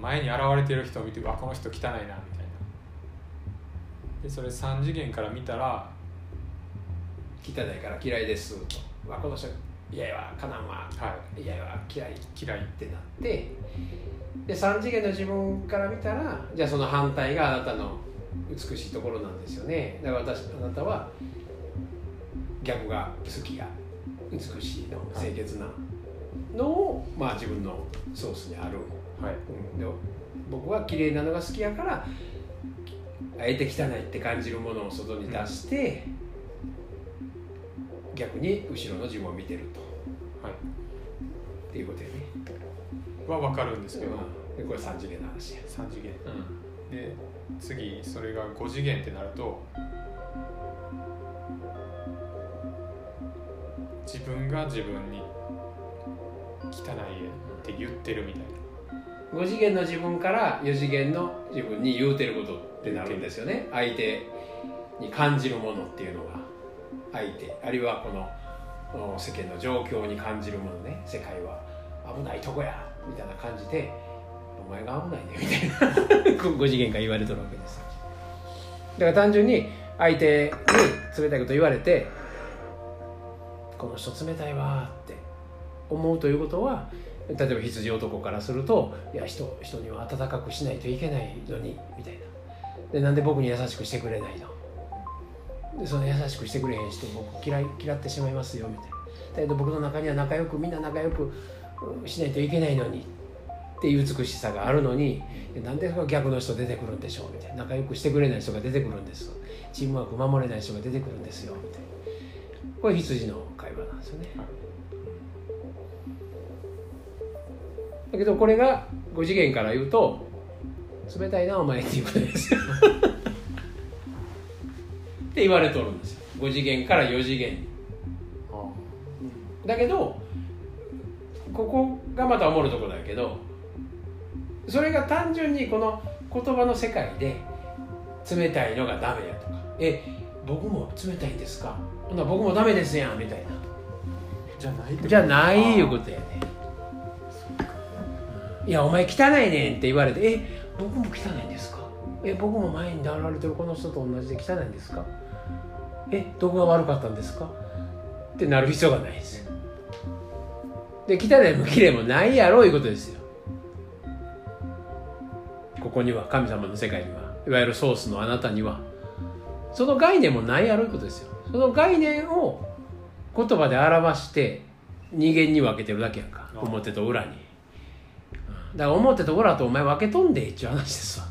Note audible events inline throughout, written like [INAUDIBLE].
前に現れてる人を見てうわこの人汚いなみたいな。でそれ3次元から見たら汚いから嫌いですと。わこの人嫌やわかなんわ。はい。嫌やわ嫌い。っ嫌い。てなってで3次元の自分から見たらじゃあその反対があなたの美しいところなんですよね。だから私あなたは逆が好きや美しいの清潔なのを、まあ自分のソースにある、はい。うん、で僕は綺麗なのが好きやからあえて汚いって感じるものを外に出して、逆に後ろの自分を見てると。はい。っていうことやね。は分かるんですけど、でこれ3次元の話や、3次元。で次それが5次元ってなると自分が自分に汚い絵って言ってるみたいな5次元の自分から4次元の自分に言うてることってなるんですよね。相手に感じるものっていうのが。相手。あるいはこのお世間の状況に感じるものね。世界は危ないとこやみたいな感じでお前が危ないねみたいな。[LAUGHS] 5次元から言われてるわけです。よだから単純に相手に冷たいこと言われてこの人冷たいわーって思うということは例えば羊男からするといや人人には温かくしないといけないのにみたいな。でなんで僕に優しくしてくれないの？でその優しくしてくれへん人僕嫌い嫌ってしまいますよみたいな。だけど僕の中には仲良くみんな仲良くしないといけないのにっていう美しさがあるのになんで逆の人出てくるんでしょうみたいな。仲良くしてくれない人が出てくるんですチームワーク守れない人が出てくるんですよみたいな。これ羊の会話なんですよね、だけどこれが5次元から言うと冷たいなお前っていうことですよ。[LAUGHS] って言われとるんですよ。5次元から4次元。にだけどここがまた思うところだけどそれが単純にこの言葉の世界で冷たいのがダメやとか。え僕も冷たいんですか？ほな僕もダメですやんみたいな。じゃないじゃないいうことやねいやお前汚いねんって言われてえ僕も汚いんですか？え僕も前に並られてるこの人と同じで汚いんですか？えどこが悪かったんですか？ってなる必要がないです。よで汚いも綺麗もないやろういうことですよ。ここには神様の世界にはいわゆるソースのあなたにはその概念もないやろういうことですよ。その概念を言葉で表して二元に分けてるだけやんか。表と裏に。うんだから表と裏とお前分けとんでっていう話ですわ。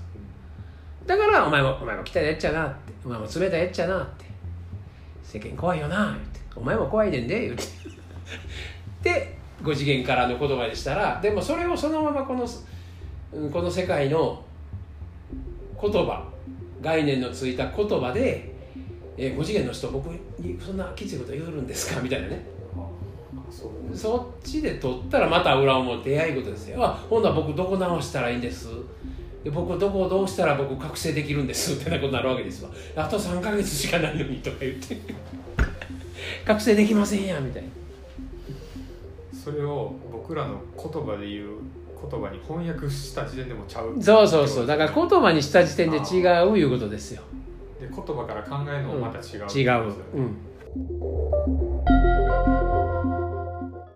だからお前もお前も汚いやっちゃなって。お前も冷たいやっちゃなって。世間怖いよなって。お前も怖いねんで言って。[LAUGHS] で5次元からの言葉でしたらでもそれをそのままこのこの世界の言葉概念のついた言葉で「え5次元の人僕にそんなきついこと言うるんですか?」みたいなね。そっちで取ったらまた裏表やいことですよ。あほんなら僕どこ直したらいいんです？で僕どこをどうしたら僕覚醒できるんです？ってなことになるわけですわ。あと3ヶ月しかないのにとか言って [LAUGHS] 覚醒できませんやみたいな。それを僕らの言葉で言う言葉に翻訳した時点でもちゃうそうそうそうだから言葉にした時点で違ういうことですよ。で言葉から考えるのもまた違う違う。うん